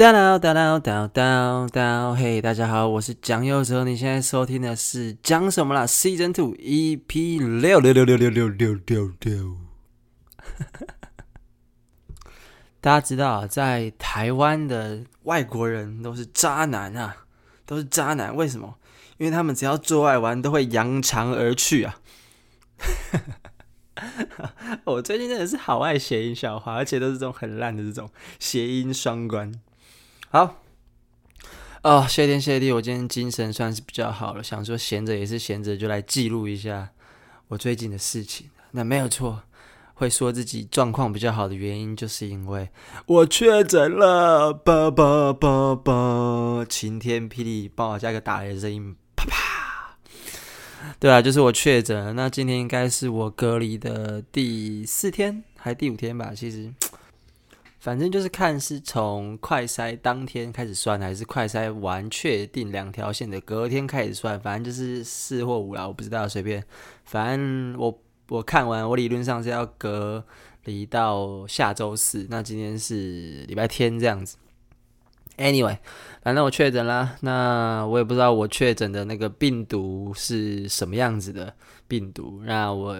哒啦哒啦哒哒哒，嘿，大家好，我是蒋佑哲，你现在收听的是讲什么啦？Season Two EP 六六六六六六六六六。大家知道，在台湾的外国人都是渣男啊，都是渣男。为什么？因为他们只要做爱完都会扬长而去啊。我最近真的是好爱谐音笑话，而且都是这种很烂的这种谐音双关。好，哦，谢天谢地，我今天精神算是比较好了。想说闲着也是闲着，就来记录一下我最近的事情。那没有错，会说自己状况比较好的原因，就是因为我确诊了。叭叭叭叭，晴天霹雳，帮我加个打雷的声音，啪啪。对啊，就是我确诊了。那今天应该是我隔离的第四天，还第五天吧？其实。反正就是看是从快筛当天开始算，还是快筛完确定两条线的隔天开始算。反正就是四或五啦，我不知道，随便。反正我我看完，我理论上是要隔离到下周四。那今天是礼拜天这样子。Anyway，反正我确诊啦。那我也不知道我确诊的那个病毒是什么样子的病毒。那我。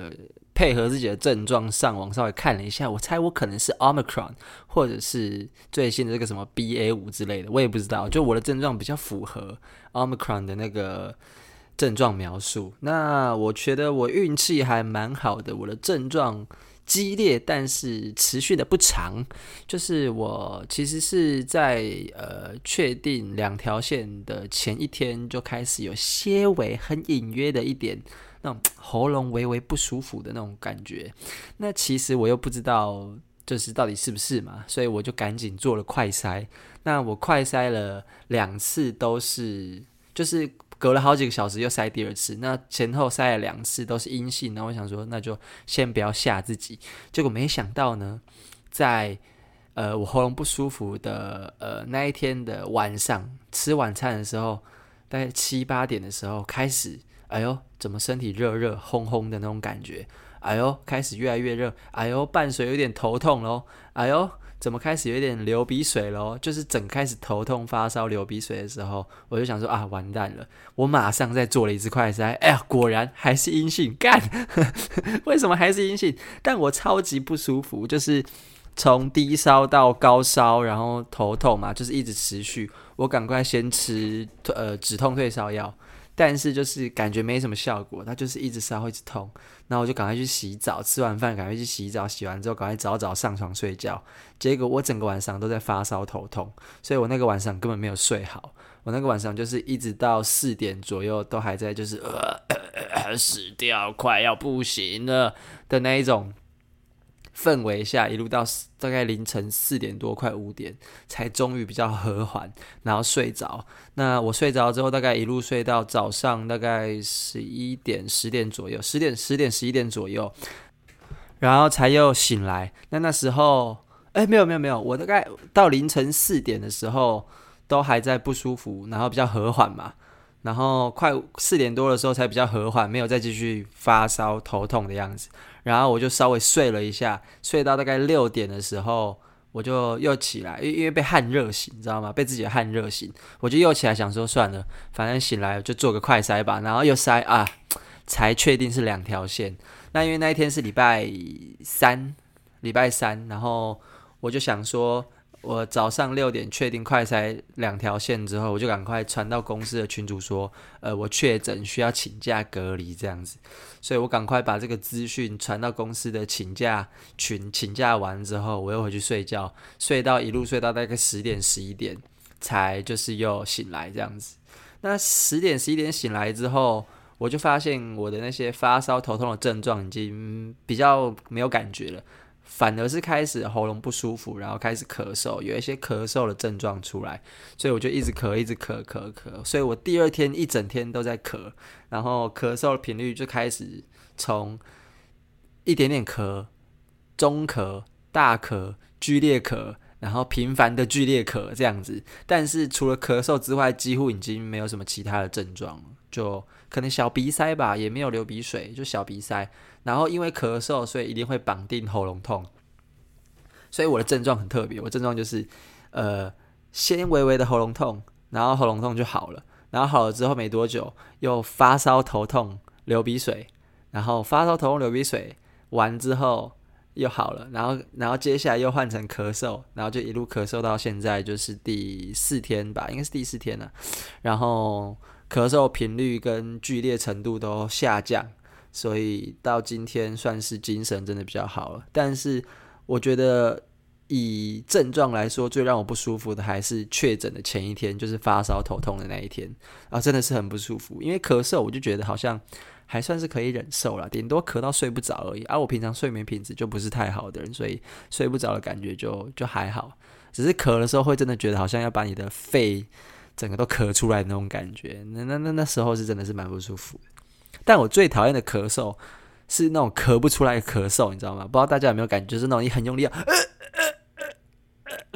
配合自己的症状上网稍微看了一下，我猜我可能是 Omicron，或者是最新的这个什么 BA 五之类的，我也不知道。就我的症状比较符合 Omicron 的那个症状描述。那我觉得我运气还蛮好的，我的症状激烈，但是持续的不长。就是我其实是在呃确定两条线的前一天就开始有些微很隐约的一点。那种喉咙微微不舒服的那种感觉，那其实我又不知道，就是到底是不是嘛，所以我就赶紧做了快筛。那我快筛了两次，都是就是隔了好几个小时又筛第二次，那前后筛了两次都是阴性。那我想说，那就先不要吓自己。结果没想到呢，在呃我喉咙不舒服的呃那一天的晚上吃晚餐的时候，大概七八点的时候开始。哎呦，怎么身体热热烘烘的那种感觉？哎呦，开始越来越热。哎呦，伴随有点头痛喽。哎呦，怎么开始有点流鼻水喽？就是整开始头痛、发烧、流鼻水的时候，我就想说啊，完蛋了！我马上再做了一次快筛，哎呀，果然还是阴性。干，为什么还是阴性？但我超级不舒服，就是从低烧到高烧，然后头痛嘛，就是一直持续。我赶快先吃呃止痛退烧药。但是就是感觉没什么效果，它就是一直烧，一直痛。然后我就赶快去洗澡，吃完饭赶快去洗澡，洗完之后赶快早早上床睡觉。结果我整个晚上都在发烧头痛，所以我那个晚上根本没有睡好。我那个晚上就是一直到四点左右都还在就是呃，呃，呃死掉，快要不行了的那一种。氛围下，一路到大概凌晨四点多，快五点，才终于比较和缓，然后睡着。那我睡着之后，大概一路睡到早上大概十一点、十点左右，十点、十点、十一点左右，然后才又醒来。那那时候，哎，没有没有没有，我大概到凌晨四点的时候都还在不舒服，然后比较和缓嘛。然后快四点多的时候才比较和缓，没有再继续发烧头痛的样子。然后我就稍微睡了一下，睡到大概六点的时候，我就又起来，因因为被汗热醒，你知道吗？被自己的汗热醒，我就又起来想说算了，反正醒来就做个快筛吧。然后又筛啊，才确定是两条线。那因为那一天是礼拜三，礼拜三，然后我就想说。我早上六点确定快筛两条线之后，我就赶快传到公司的群组说，呃，我确诊需要请假隔离这样子，所以我赶快把这个资讯传到公司的请假群，请假完之后，我又回去睡觉，睡到一路睡到大概十点十一点，才就是又醒来这样子。那十点十一点醒来之后，我就发现我的那些发烧头痛的症状已经比较没有感觉了。反而是开始喉咙不舒服，然后开始咳嗽，有一些咳嗽的症状出来，所以我就一直咳，一直咳，咳咳。所以我第二天一整天都在咳，然后咳嗽的频率就开始从一点点咳、中咳、大咳、剧烈咳，然后频繁的剧烈咳这样子。但是除了咳嗽之外，几乎已经没有什么其他的症状了，就可能小鼻塞吧，也没有流鼻水，就小鼻塞。然后因为咳嗽，所以一定会绑定喉咙痛，所以我的症状很特别。我症状就是，呃，先微微的喉咙痛，然后喉咙痛就好了，然后好了之后没多久又发烧头痛流鼻水，然后发烧头痛流鼻水完之后又好了，然后然后接下来又换成咳嗽，然后就一路咳嗽到现在就是第四天吧，应该是第四天了，然后咳嗽频率跟剧烈程度都下降，所以到今天算是精神真的比较好了，但是我觉得。以症状来说，最让我不舒服的还是确诊的前一天，就是发烧头痛的那一天啊，真的是很不舒服。因为咳嗽，我就觉得好像还算是可以忍受了，顶多咳到睡不着而已。而、我平常睡眠品质就不是太好的人，所以睡不着的感觉就就还好。只是咳的时候会真的觉得好像要把你的肺整个都咳出来那种感觉，那那那那时候是真的是蛮不舒服的。但我最讨厌的咳嗽是那种咳不出来的咳嗽，你知道吗？不知道大家有没有感觉，就是那种你很用力啊。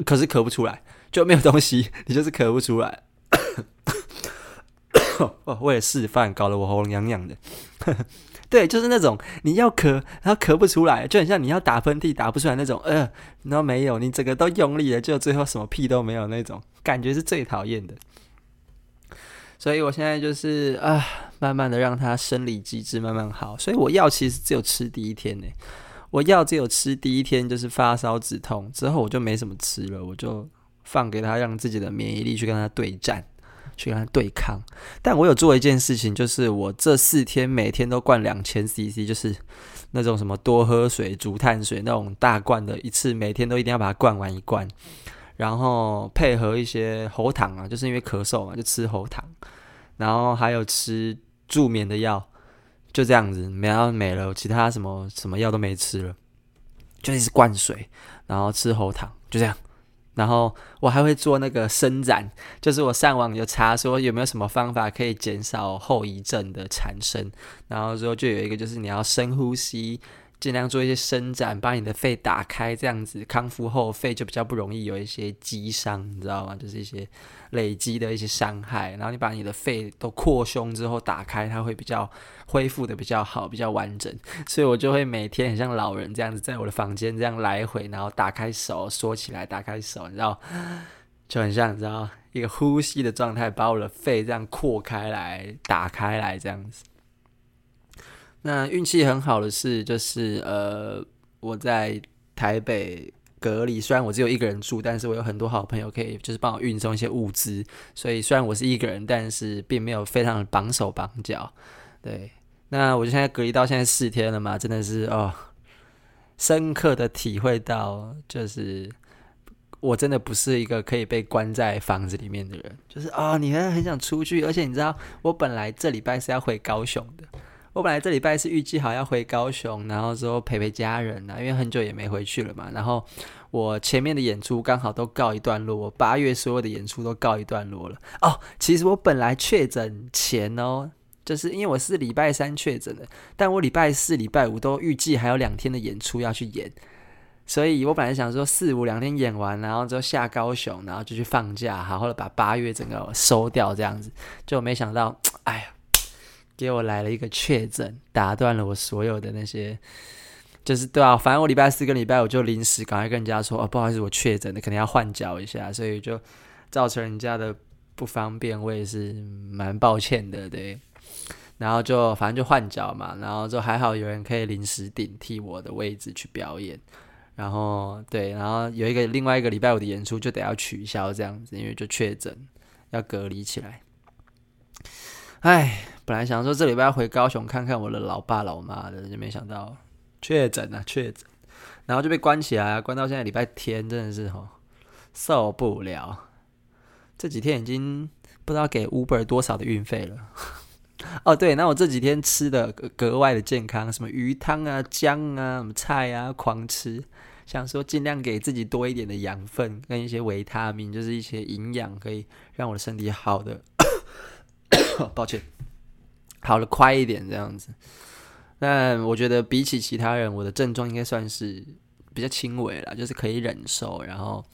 可是咳不出来，就没有东西，你就是咳不出来。哦，为了示范，搞得我喉咙痒痒的。对，就是那种你要咳，然后咳不出来，就很像你要打喷嚏打不出来那种。呃，然后没有，你整个都用力了，就最后什么屁都没有那种感觉，是最讨厌的。所以我现在就是啊，慢慢的让它生理机制慢慢好。所以我药其实只有吃第一天呢。我药只有吃第一天，就是发烧止痛，之后我就没什么吃了，我就放给他，让自己的免疫力去跟他对战，去跟他对抗。但我有做一件事情，就是我这四天每天都灌两千 CC，就是那种什么多喝水、竹炭水那种大罐的，一次每天都一定要把它灌完一罐，然后配合一些喉糖啊，就是因为咳嗽嘛，就吃喉糖，然后还有吃助眠的药。就这样子，没要没了，其他什么什么药都没吃了，就一直灌水，然后吃喉糖，就这样。然后我还会做那个伸展，就是我上网有查说有没有什么方法可以减少后遗症的产生，然后之后就有一个就是你要深呼吸。尽量做一些伸展，把你的肺打开，这样子康复后肺就比较不容易有一些积伤，你知道吗？就是一些累积的一些伤害。然后你把你的肺都扩胸之后打开，它会比较恢复的比较好，比较完整。所以我就会每天很像老人这样子，在我的房间这样来回，然后打开手缩起来，打开手，你知道，就很像你知道一个呼吸的状态，把我的肺这样扩开来，打开来这样子。那运气很好的是，就是呃，我在台北隔离，虽然我只有一个人住，但是我有很多好朋友可以就是帮我运送一些物资，所以虽然我是一个人，但是并没有非常绑手绑脚。对，那我就现在隔离到现在四天了嘛，真的是哦，深刻的体会到，就是我真的不是一个可以被关在房子里面的人，就是啊、你还很想出去，而且你知道，我本来这礼拜是要回高雄的。我本来这礼拜是预计好要回高雄，然后之后陪陪家人啊，因为很久也没回去了嘛。然后我前面的演出刚好都告一段落，我八月所有的演出都告一段落了。哦，其实我本来确诊前哦，就是因为我是礼拜三确诊的，但我礼拜四、礼拜五都预计还有两天的演出要去演，所以我本来想说四五两天演完，然后之后下高雄，然后就去放假，好好的把八月整个收掉这样子，就没想到，哎呀。给我来了一个确诊，打断了我所有的那些，就是对啊，反正我礼拜四跟礼拜五就临时赶快跟人家说，哦，不好意思，我确诊了，可能要换脚一下，所以就造成人家的不方便，我也是蛮抱歉的，对。然后就反正就换脚嘛，然后就还好有人可以临时顶替我的位置去表演，然后对，然后有一个另外一个礼拜五的演出就得要取消这样子，因为就确诊要隔离起来，唉。本来想说这礼拜要回高雄看看我的老爸老妈的，就没想到确诊了，确诊，然后就被关起来，关到现在礼拜天，真的是吼受不了。这几天已经不知道给 Uber 多少的运费了。哦，对，那我这几天吃的格外的健康，什么鱼汤啊、姜啊、什么菜啊，狂吃，想说尽量给自己多一点的养分跟一些维他命，就是一些营养，可以让我的身体好的。抱歉。跑得快一点这样子，但我觉得比起其他人，我的症状应该算是比较轻微了，就是可以忍受，然后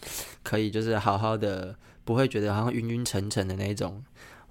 可以就是好好的，不会觉得好像晕晕沉沉的那种，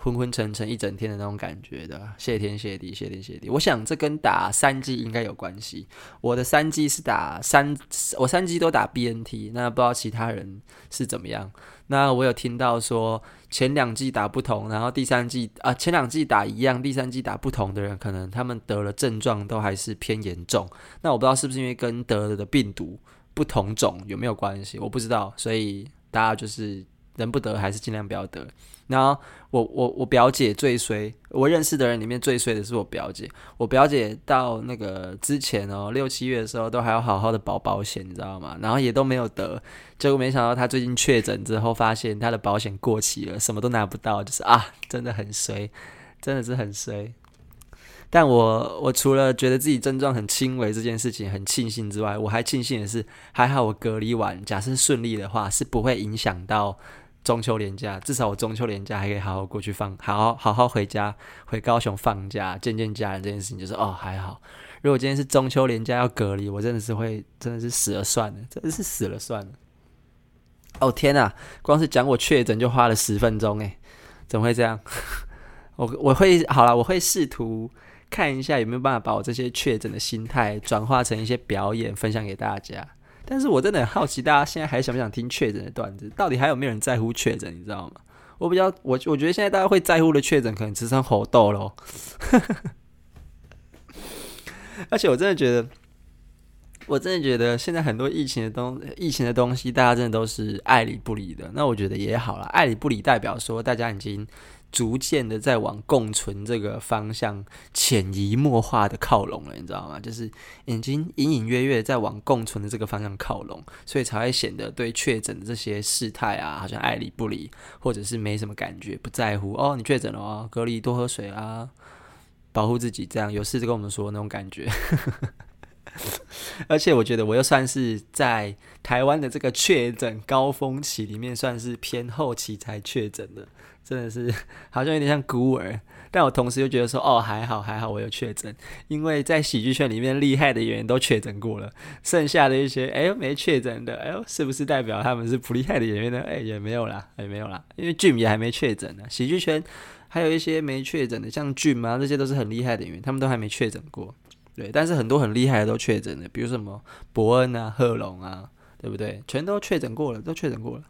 昏昏沉沉一整天的那种感觉的，谢天谢地，谢天谢地。我想这跟打三剂应该有关系。我的三剂是打三，我三剂都打 BNT，那不知道其他人是怎么样。那我有听到说前两剂打不同，然后第三剂啊，前两剂打一样，第三剂打不同的人，可能他们得了症状都还是偏严重。那我不知道是不是因为跟得了的病毒不同种有没有关系，我不知道，所以大家就是。能不得还是尽量不要得。然后我我我表姐最衰，我认识的人里面最衰的是我表姐。我表姐到那个之前哦，六七月的时候都还要好好的保保险，你知道吗？然后也都没有得。结果没想到她最近确诊之后，发现她的保险过期了，什么都拿不到，就是啊，真的很衰，真的是很衰。但我我除了觉得自己症状很轻微这件事情很庆幸之外，我还庆幸的是，还好我隔离完，假设顺利的话，是不会影响到。中秋连假，至少我中秋连假还可以好好过去放，好好好好回家，回高雄放假，见见家人。这件事情就是哦还好。如果今天是中秋连假要隔离，我真的是会，真的是死了算了，真的是死了算了。哦天呐，光是讲我确诊就花了十分钟诶，怎么会这样？我我会好了，我会试图看一下有没有办法把我这些确诊的心态转化成一些表演，分享给大家。但是我真的很好奇，大家现在还想不想听确诊的段子？到底还有没有人在乎确诊？你知道吗？我比较我我觉得现在大家会在乎的确诊，可能只剩猴痘咯。而且我真的觉得，我真的觉得现在很多疫情的东疫情的东西，大家真的都是爱理不理的。那我觉得也好啦，爱理不理代表说大家已经。逐渐的在往共存这个方向潜移默化的靠拢了，你知道吗？就是已经隐隐约约在往共存的这个方向靠拢，所以才会显得对确诊的这些事态啊，好像爱理不理，或者是没什么感觉，不在乎。哦，你确诊了哦，隔离多喝水啊，保护自己，这样有事就跟我们说那种感觉。而且我觉得我又算是在台湾的这个确诊高峰期里面，算是偏后期才确诊的。真的是 好像有点像孤儿，但我同时又觉得说，哦，还好还好，我有确诊，因为在喜剧圈里面厉害的演员都确诊过了，剩下的一些哎呦没确诊的，哎呦是不是代表他们是不厉害的演员呢？哎也没有啦，也没有啦，因为俊也还没确诊呢。喜剧圈还有一些没确诊的，像 Jim 啊，这些都是很厉害的演员，他们都还没确诊过。对，但是很多很厉害的都确诊了，比如什么伯恩啊、贺龙啊，对不对？全都确诊过了，都确诊过了。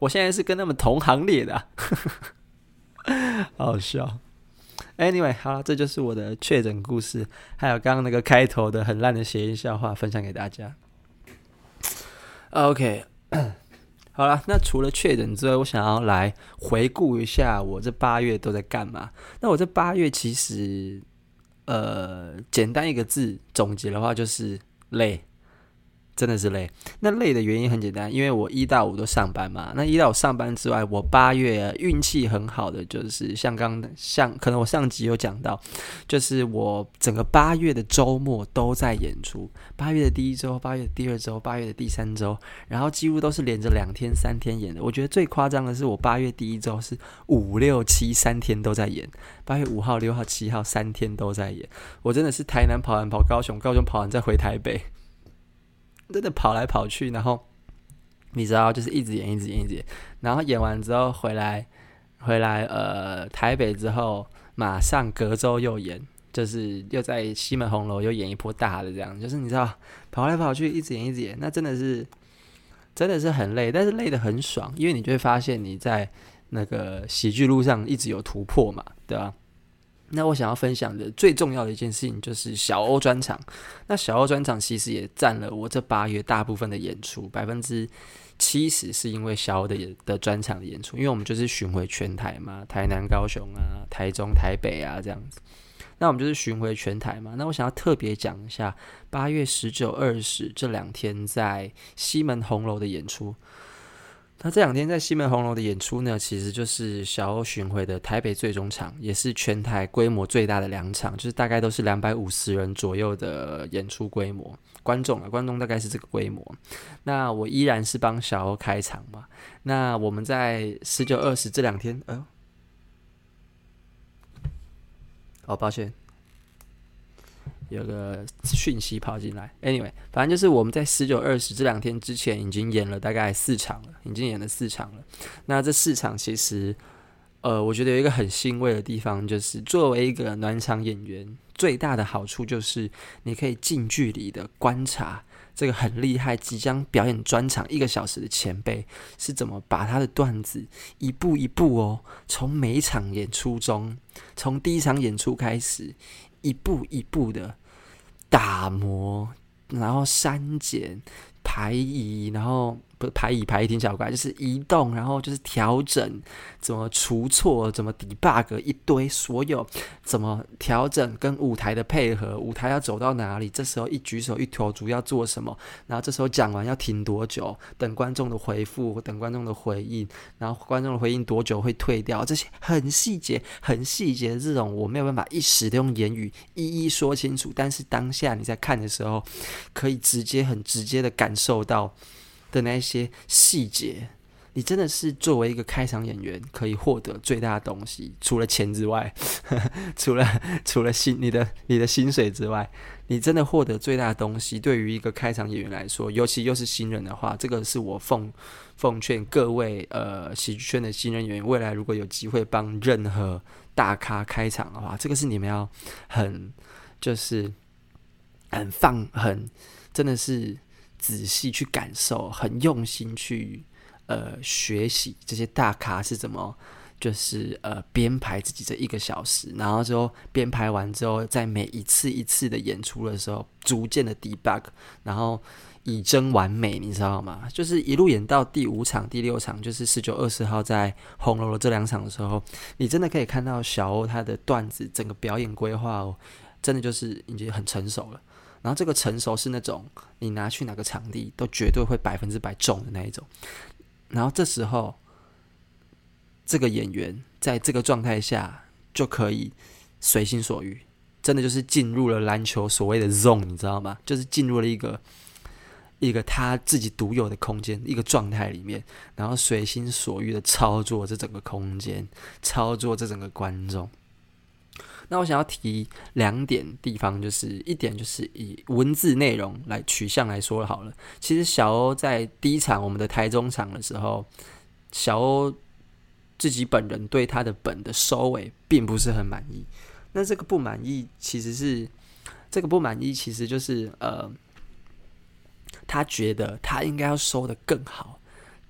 我现在是跟他们同行列的，啊，好 好笑。Anyway，好了，这就是我的确诊故事，还有刚刚那个开头的很烂的谐音笑话，分享给大家。OK，好了，那除了确诊之外，我想要来回顾一下我这八月都在干嘛。那我这八月其实，呃，简单一个字总结的话，就是累。真的是累，那累的原因很简单，因为我一到五都上班嘛。那一到五上班之外，我八月运气很好的就是像刚像可能我上集有讲到，就是我整个八月的周末都在演出。八月的第一周、八月的第二周、八月的第三周，然后几乎都是连着两天、三天演的。我觉得最夸张的是我八月第一周是五六七三天都在演，八月五号、六号、七号三天都在演。我真的是台南跑完跑高雄，高雄跑完再回台北。真的跑来跑去，然后你知道，就是一直演，一直演，一直演。然后演完之后回来，回来呃台北之后，马上隔周又演，就是又在西门红楼又演一波大的这样。就是你知道，跑来跑去，一直演，一直演，那真的是真的是很累，但是累得很爽，因为你就会发现你在那个喜剧路上一直有突破嘛，对吧？那我想要分享的最重要的一件事情就是小欧专场。那小欧专场其实也占了我这八月大部分的演出，百分之七十是因为小欧的演的专场的演出，因为我们就是巡回全台嘛，台南、高雄啊、台中、台北啊这样子。那我们就是巡回全台嘛。那我想要特别讲一下八月十九、二十这两天在西门红楼的演出。那这两天在西门红楼的演出呢，其实就是小欧巡回的台北最终场，也是全台规模最大的两场，就是大概都是两百五十人左右的演出规模，观众啊，观众大概是这个规模。那我依然是帮小欧开场嘛。那我们在十九、二十这两天，呃，好抱歉。有个讯息跑进来，Anyway，反正就是我们在十九、二十这两天之前已经演了大概四场了，已经演了四场了。那这四场其实，呃，我觉得有一个很欣慰的地方，就是作为一个暖场演员，最大的好处就是你可以近距离的观察这个很厉害、即将表演专场一个小时的前辈是怎么把他的段子一步一步哦，从每一场演出中，从第一场演出开始，一步一步的打磨，然后删减、排移，然后。不是排一排一挺小怪，就是移动，然后就是调整，怎么除错，怎么 debug 一堆，所有怎么调整跟舞台的配合，舞台要走到哪里，这时候一举手一投足要做什么，然后这时候讲完要停多久，等观众的回复，等观众的回应，然后观众的回应多久会退掉，这些很细节、很细节的这种，我没有办法一时的用言语一一说清楚，但是当下你在看的时候，可以直接、很直接的感受到。的那些细节，你真的是作为一个开场演员可以获得最大的东西，除了钱之外，除了除了薪你的你的薪水之外，你真的获得最大的东西。对于一个开场演员来说，尤其又是新人的话，这个是我奉奉劝各位呃喜剧圈的新人演员，未来如果有机会帮任何大咖开场的话，这个是你们要很就是很放很真的是。仔细去感受，很用心去呃学习这些大咖是怎么，就是呃编排自己这一个小时，然后之后编排完之后，在每一次一次的演出的时候，逐渐的 debug，然后以臻完美，你知道吗？就是一路演到第五场、第六场，就是十九、二十号在红楼的这两场的时候，你真的可以看到小欧他的段子整个表演规划哦，真的就是已经很成熟了。然后这个成熟是那种你拿去哪个场地都绝对会百分之百中的那一种。然后这时候，这个演员在这个状态下就可以随心所欲，真的就是进入了篮球所谓的 zone，你知道吗？就是进入了一个一个他自己独有的空间，一个状态里面，然后随心所欲的操作这整个空间，操作这整个观众。那我想要提两点地方，就是一点就是以文字内容来取向来说好了。其实小欧在第一场我们的台中场的时候，小欧自己本人对他的本的收尾并不是很满意。那这个不满意其实是这个不满意，其实就是呃，他觉得他应该要收的更好。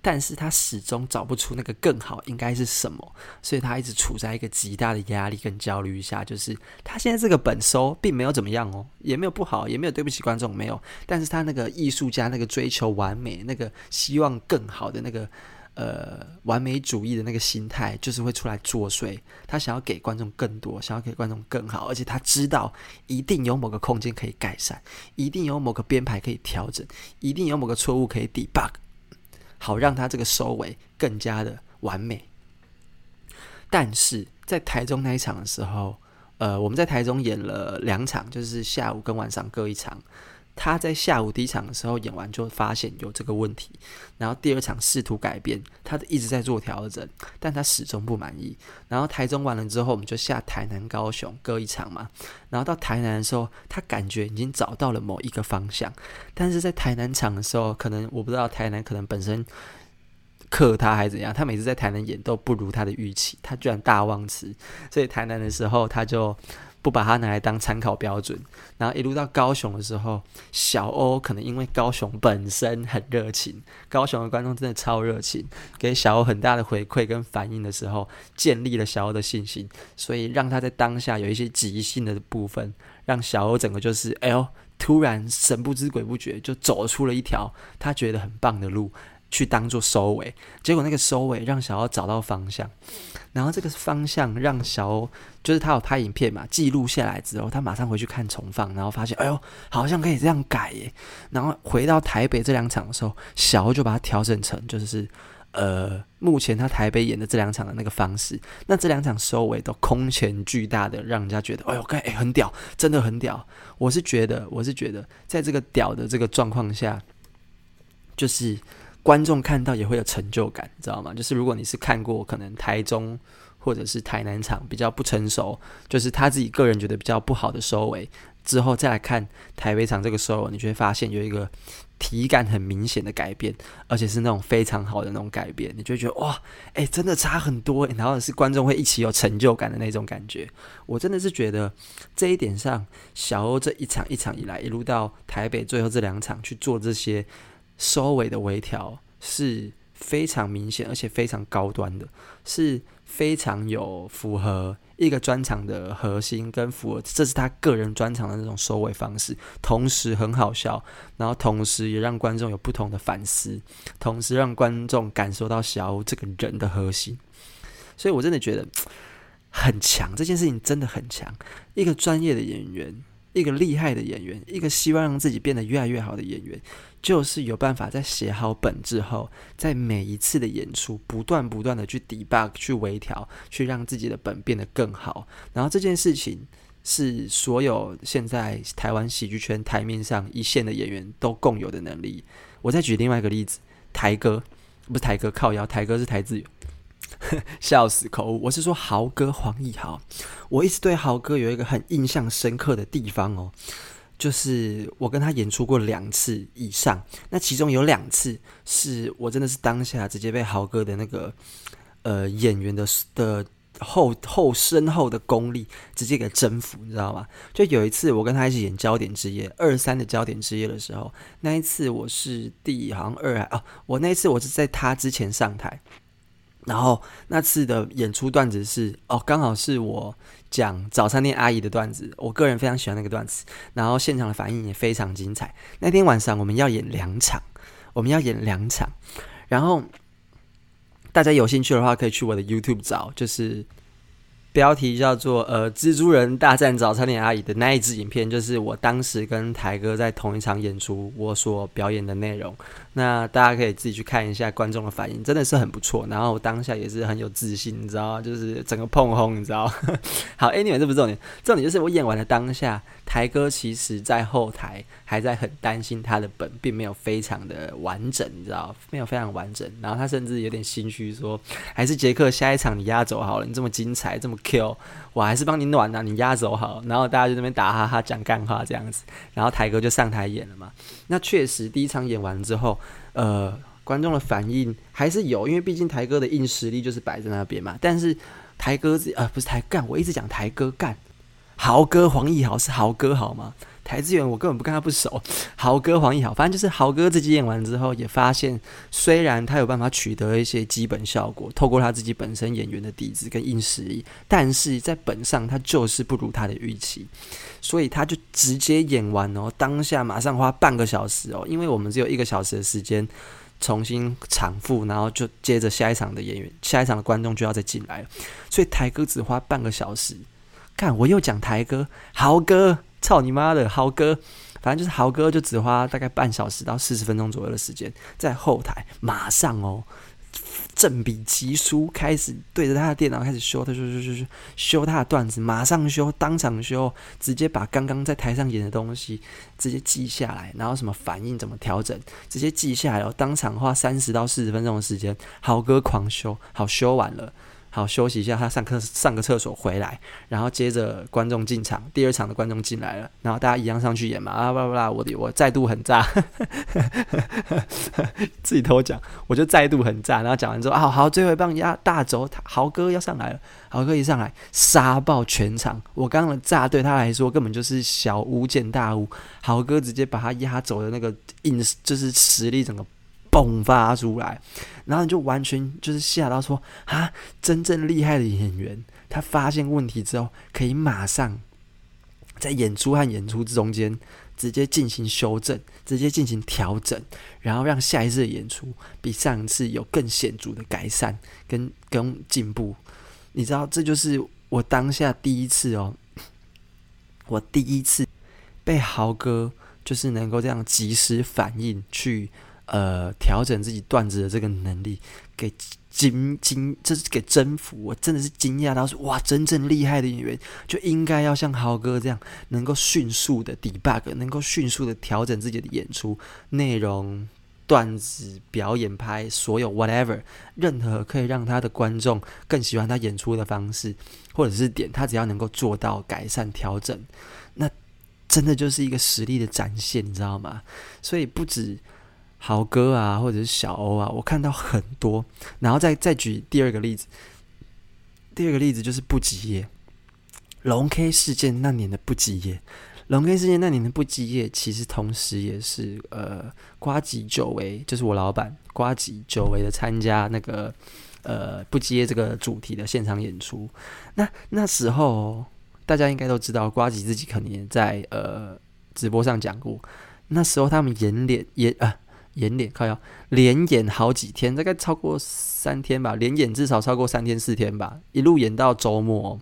但是他始终找不出那个更好应该是什么，所以他一直处在一个极大的压力跟焦虑下。就是他现在这个本收并没有怎么样哦，也没有不好，也没有对不起观众，没有。但是他那个艺术家那个追求完美、那个希望更好的那个呃完美主义的那个心态，就是会出来作祟。他想要给观众更多，想要给观众更好，而且他知道一定有某个空间可以改善，一定有某个编排可以调整，一定有某个错误可以 debug。好让他这个收尾更加的完美，但是在台中那一场的时候，呃，我们在台中演了两场，就是下午跟晚上各一场。他在下午第一场的时候演完就发现有这个问题，然后第二场试图改变，他一直在做调整，但他始终不满意。然后台中完了之后，我们就下台南、高雄各一场嘛。然后到台南的时候，他感觉已经找到了某一个方向，但是在台南场的时候，可能我不知道台南可能本身克他还是怎样，他每次在台南演都不如他的预期，他居然大忘词，所以台南的时候他就。不把它拿来当参考标准，然后一路到高雄的时候，小欧可能因为高雄本身很热情，高雄的观众真的超热情，给小欧很大的回馈跟反应的时候，建立了小欧的信心，所以让他在当下有一些即兴的部分，让小欧整个就是哎呦，突然神不知鬼不觉就走出了一条他觉得很棒的路。去当做收尾，结果那个收尾让小欧找到方向，然后这个方向让小欧就是他有拍影片嘛，记录下来之后，他马上回去看重放，然后发现哎呦，好像可以这样改耶。然后回到台北这两场的时候，小欧就把它调整成就是呃，目前他台北演的这两场的那个方式。那这两场收尾都空前巨大的，让人家觉得哎呦，哎很屌，真的很屌。我是觉得，我是觉得，在这个屌的这个状况下，就是。观众看到也会有成就感，你知道吗？就是如果你是看过可能台中或者是台南场比较不成熟，就是他自己个人觉得比较不好的收尾，之后再来看台北场这个 solo，你就会发现有一个体感很明显的改变，而且是那种非常好的那种改变，你就会觉得哇，哎，真的差很多，然后是观众会一起有成就感的那种感觉。我真的是觉得这一点上，小欧这一场一场以来，一路到台北最后这两场去做这些收尾的微调，是非常明显而且非常高端的，是非常有符合。一个专场的核心跟符合，这是他个人专场的那种收尾方式，同时很好笑，然后同时也让观众有不同的反思，同时让观众感受到小欧这个人的核心，所以我真的觉得很强，这件事情真的很强，一个专业的演员。一个厉害的演员，一个希望让自己变得越来越好的演员，就是有办法在写好本之后，在每一次的演出，不断不断的去 debug、去微调，去让自己的本变得更好。然后这件事情是所有现在台湾喜剧圈台面上一线的演员都共有的能力。我再举另外一个例子，台哥不是台哥靠腰，台哥是台字。笑死口误，我是说豪哥黄义豪。我一直对豪哥有一个很印象深刻的地方哦，就是我跟他演出过两次以上，那其中有两次是我真的是当下直接被豪哥的那个呃演员的的后后深厚的功力直接给征服，你知道吗？就有一次我跟他一起演《焦点之夜》二三的《焦点之夜》的时候，那一次我是第好像二啊，我那一次我是在他之前上台。然后那次的演出段子是哦，刚好是我讲早餐店阿姨的段子，我个人非常喜欢那个段子。然后现场的反应也非常精彩。那天晚上我们要演两场，我们要演两场。然后大家有兴趣的话，可以去我的 YouTube 找，就是。标题叫做“呃，蜘蛛人大战早餐店阿姨”的那一支影片，就是我当时跟台哥在同一场演出，我所表演的内容。那大家可以自己去看一下观众的反应，真的是很不错。然后当下也是很有自信，你知道，就是整个碰轰，你知道。好，Anyway，这不是重点，重点就是我演完的当下，台哥其实在后台还在很担心他的本并没有非常的完整，你知道，没有非常完整。然后他甚至有点心虚，说：“还是杰克下一场你压轴好了，你这么精彩，这么。” Q，我还是帮你暖啊，你压轴好，然后大家就那边打哈哈讲干话这样子，然后台哥就上台演了嘛。那确实第一场演完之后，呃，观众的反应还是有，因为毕竟台哥的硬实力就是摆在那边嘛。但是台哥自己呃不是台干，我一直讲台哥干，豪哥黄义豪是豪哥好吗？台资源我根本不跟他不熟，豪哥黄义豪，反正就是豪哥自己演完之后也发现，虽然他有办法取得一些基本效果，透过他自己本身演员的底子跟硬实力，但是在本上他就是不如他的预期，所以他就直接演完哦，当下马上花半个小时哦，因为我们只有一个小时的时间重新场复，然后就接着下一场的演员，下一场的观众就要再进来了，所以台哥只花半个小时，看我又讲台哥豪哥。操你妈的豪哥，反正就是豪哥，就只花大概半小时到四十分钟左右的时间，在后台马上哦，正笔疾书开始对着他的电脑开始修，他修修修修修他的段子，马上修，当场修，直接把刚刚在台上演的东西直接记下来，然后什么反应怎么调整，直接记下来哦，当场花三十到四十分钟的时间，豪哥狂修，好修完了。好，休息一下，他上课上个厕所回来，然后接着观众进场，第二场的观众进来了，然后大家一样上去演嘛，啊，巴拉巴拉，我的我再度很炸，自己偷讲，我就再度很炸，然后讲完之后，啊，好，最后一棒压大轴，豪哥要上来了，豪哥一上来杀爆全场，我刚刚的炸对他来说根本就是小巫见大巫，豪哥直接把他压走的那个硬就是实力整个。迸发出来，然后你就完全就是吓到说啊，真正厉害的演员，他发现问题之后，可以马上在演出和演出之中间直接进行修正，直接进行调整，然后让下一次的演出比上一次有更显著的改善跟跟进步。你知道，这就是我当下第一次哦，我第一次被豪哥就是能够这样及时反应去。呃，调整自己段子的这个能力，给惊惊，这是给征服我，真的是惊讶到说，哇，真正厉害的演员就应该要像豪哥这样，能够迅速的 debug，能够迅速的调整自己的演出内容、段子、表演、拍所有 whatever，任何可以让他的观众更喜欢他演出的方式，或者是点，他只要能够做到改善调整，那真的就是一个实力的展现，你知道吗？所以不止豪哥啊，或者是小欧啊，我看到很多。然后再再举第二个例子，第二个例子就是不吉夜龙 K 事件那年的不吉夜。龙 K 事件那年的不吉夜，其实同时也是呃瓜吉久违，就是我老板瓜吉久违的参加那个呃不吉夜这个主题的现场演出。那那时候大家应该都知道，瓜吉自己可能也在呃直播上讲过，那时候他们演脸演啊演脸靠要连演好几天，大概超过三天吧，连演至少超过三天四天吧，一路演到周末。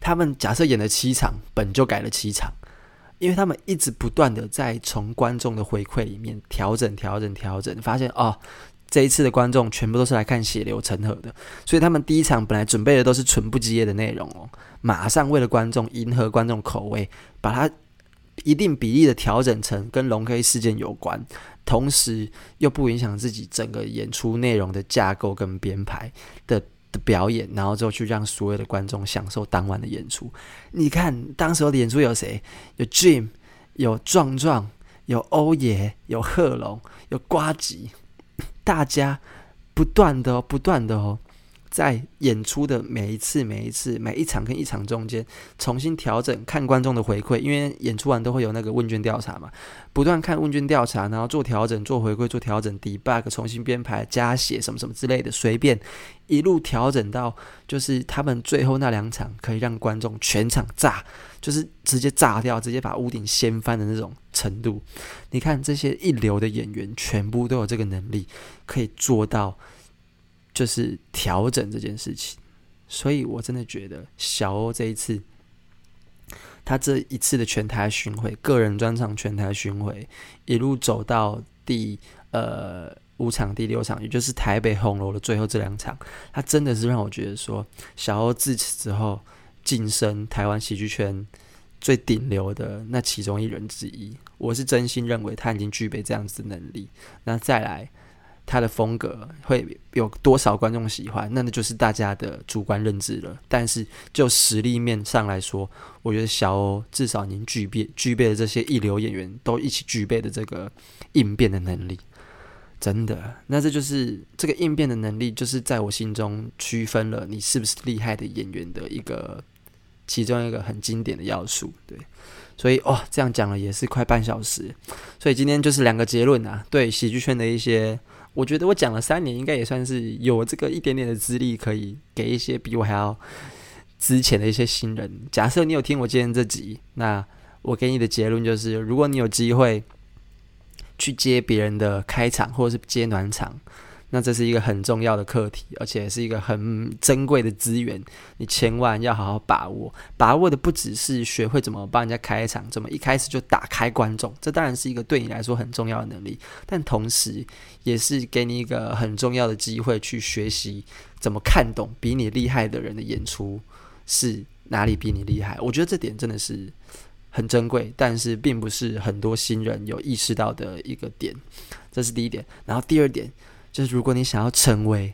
他们假设演了七场，本就改了七场，因为他们一直不断的在从观众的回馈里面调整、调整、调整，发现哦，这一次的观众全部都是来看血流成河的，所以他们第一场本来准备的都是纯不羁的内容哦，马上为了观众迎合观众口味，把它一定比例的调整成跟龙 K 事件有关，同时又不影响自己整个演出内容的架构跟编排的的。表演，然后之后去让所有的观众享受当晚的演出。你看，当时候的演出有谁？有 Jim，有壮壮，有欧爷，有贺龙，有呱吉，大家不断的、哦，不断的哦。在演出的每一次、每一次、每一场跟一场中间，重新调整，看观众的回馈，因为演出完都会有那个问卷调查嘛，不断看问卷调查，然后做调整、做回馈、做调整，debug，重新编排、加写什么什么之类的，随便一路调整到，就是他们最后那两场可以让观众全场炸，就是直接炸掉，直接把屋顶掀翻的那种程度。你看这些一流的演员，全部都有这个能力，可以做到。就是调整这件事情，所以我真的觉得小欧这一次，他这一次的全台巡回，个人专场全台巡回，一路走到第呃五场、第六场，也就是台北红楼的最后这两场，他真的是让我觉得说，小欧自此之后晋升台湾喜剧圈最顶流的那其中一人之一。我是真心认为他已经具备这样子的能力。那再来。他的风格会有多少观众喜欢？那那就是大家的主观认知了。但是就实力面上来说，我觉得小欧至少您具备具备了这些一流演员都一起具备的这个应变的能力。真的，那这就是这个应变的能力，就是在我心中区分了你是不是厉害的演员的一个其中一个很经典的要素。对，所以哦，这样讲了也是快半小时，所以今天就是两个结论啊，对喜剧圈的一些。我觉得我讲了三年，应该也算是有这个一点点的资历，可以给一些比我还要之前的一些新人。假设你有听我今天这集，那我给你的结论就是：如果你有机会去接别人的开场，或者是接暖场。那这是一个很重要的课题，而且是一个很珍贵的资源，你千万要好好把握。把握的不只是学会怎么帮人家开场，怎么一开始就打开观众，这当然是一个对你来说很重要的能力，但同时也是给你一个很重要的机会去学习怎么看懂比你厉害的人的演出是哪里比你厉害。我觉得这点真的是很珍贵，但是并不是很多新人有意识到的一个点。这是第一点，然后第二点。就是如果你想要成为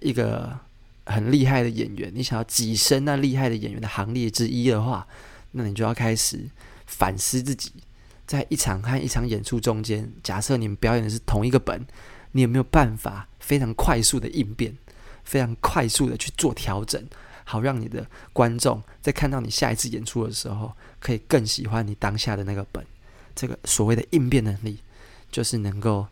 一个很厉害的演员，你想要跻身那厉害的演员的行列之一的话，那你就要开始反思自己，在一场和一场演出中间，假设你们表演的是同一个本，你有没有办法非常快速的应变，非常快速的去做调整，好让你的观众在看到你下一次演出的时候，可以更喜欢你当下的那个本。这个所谓的应变能力，就是能够。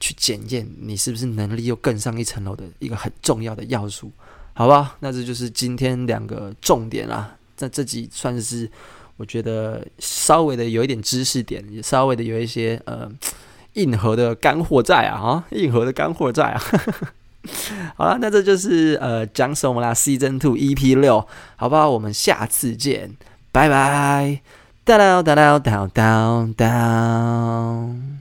去检验你是不是能力又更上一层楼的一个很重要的要素，好吧？那这就是今天两个重点啦。那这集算是我觉得稍微的有一点知识点，也稍微的有一些呃硬核的干货在啊，啊，硬核的干货在啊。好了，那这就是呃讲什么啦？Season Two EP 六，好不好？我们下次见，拜拜。哒哒哒哒哒哒哒。